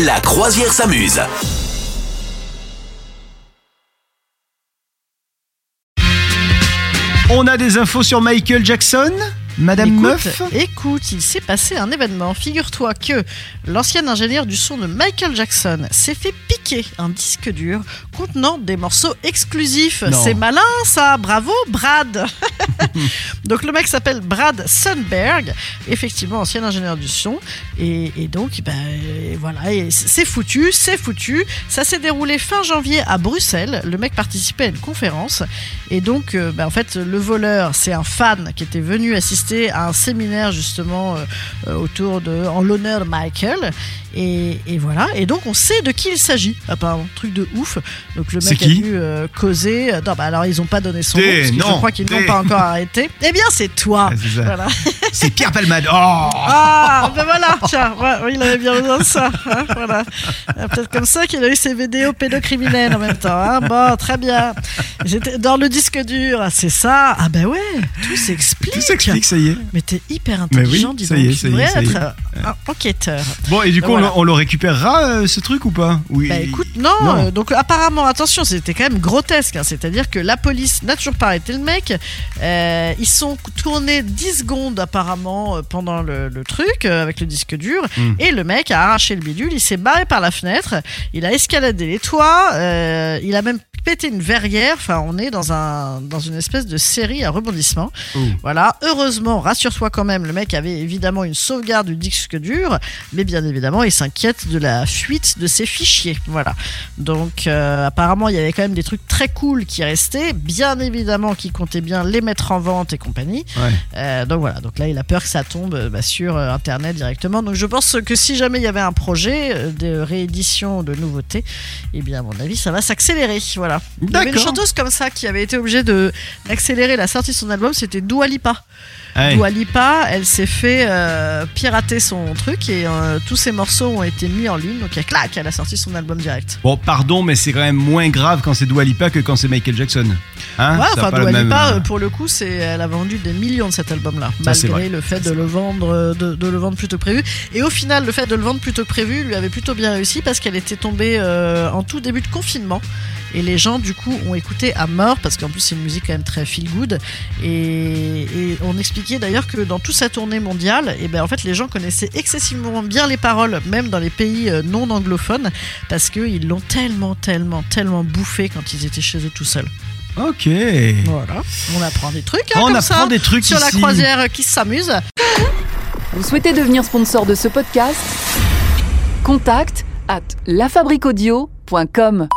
La croisière s'amuse. On a des infos sur Michael Jackson Madame écoute, Meuf Écoute, il s'est passé un événement. Figure-toi que l'ancien ingénieur du son de Michael Jackson s'est fait piquer un disque dur contenant des morceaux exclusifs. C'est malin ça, bravo Brad. donc le mec s'appelle Brad Sundberg, effectivement ancien ingénieur du son. Et, et donc, ben, voilà, c'est foutu, c'est foutu. Ça s'est déroulé fin janvier à Bruxelles. Le mec participait à une conférence. Et donc, euh, ben, en fait, le voleur, c'est un fan qui était venu assister à un séminaire justement euh, euh, autour de, en l'honneur de Michael. Et, et voilà. Et donc, on sait de qui il s'agit. Apparemment, truc de ouf. Donc, le mec a dû euh, causer. Non, bah alors, ils ont pas donné son nom parce que je crois qu'ils n'ont pas encore arrêté. Eh bien, c'est toi. Ah, c'est. Voilà. Pierre Palmade. Oh Ah, ben voilà, tiens, ouais, il avait bien besoin de ça. hein, voilà. Euh, Peut-être comme ça qu'il a eu ses vidéos pédocriminelles en même temps. Hein. Bon, très bien. J'étais dans le disque dur, ah, c'est ça. Ah ben ouais, tout s'explique. Tout s'explique, ça y est. Mais t'es hyper Mais oui, intelligent, dis ça donc. y est, ça y est, ça y est. un enquêteur. Bon, et du coup, on Voilà. le- on, le récupérera, euh, ce truc, ou pas Oui. Bah écoute, non, Non. euh, donc apparemment, attention, c'était quand même grotesque, hein, c'est-à-dire que la police n'a toujours pas arrêté le mec, Euh, ils sont tournés 10 secondes apparemment pendant le, le truc avec le disque dur, Mm. et le mec a arraché le bidule, il s'est barré par la fenêtre, il a escaladé les toits, il a même pété une verrière, enfin on est dans, un, dans une espèce de série à rebondissement. Oh. Voilà, heureusement, rassure-toi quand même, le mec avait évidemment une sauvegarde du disque dur, mais bien évidemment, il s'inquiète de la fuite de ses fichiers. Voilà. Donc, euh, apparemment, il y avait quand même des trucs très cool qui restaient, bien évidemment, qui comptaient bien les mettre en vente et compagnie. Ouais. Euh, donc voilà, donc là, il a peur que ça tombe euh, bah, sur Internet directement. Donc je pense que si jamais il y avait un projet de réédition de nouveautés, eh bien, à mon avis, ça va s'accélérer. Voilà. Il y avait une chanteuse comme ça qui avait été obligée d'accélérer la sortie de son album, c'était Dua Lipa. Ouais. Dua Lipa, elle s'est fait euh, pirater son truc et euh, tous ses morceaux ont été mis en ligne. Donc, elle, clac, elle a sorti son album direct. Bon, pardon, mais c'est quand même moins grave quand c'est Dua Lipa que quand c'est Michael Jackson. Hein ouais, a enfin, pas le Dua même, Lipa, euh, euh, pour le coup, c'est, elle a vendu des millions de cet album-là, malgré le fait de le vendre, de, de le vendre plutôt que prévu. Et au final, le fait de le vendre plutôt que prévu lui avait plutôt bien réussi parce qu'elle était tombée euh, en tout début de confinement. Et les gens, du coup, ont écouté à mort parce qu'en plus, c'est une musique quand même très feel good. Et, et on expliquait d'ailleurs que dans toute sa tournée mondiale, et ben en fait, les gens connaissaient excessivement bien les paroles, même dans les pays euh, non anglophones, parce qu'ils l'ont tellement, tellement, tellement bouffé quand ils étaient chez eux tout seuls. Ok. Voilà, on apprend des trucs hein, On comme apprend ça des trucs sur la croisière qui s'amuse. Vous souhaitez devenir sponsor de ce podcast? Contact à lafabriquaudio.com.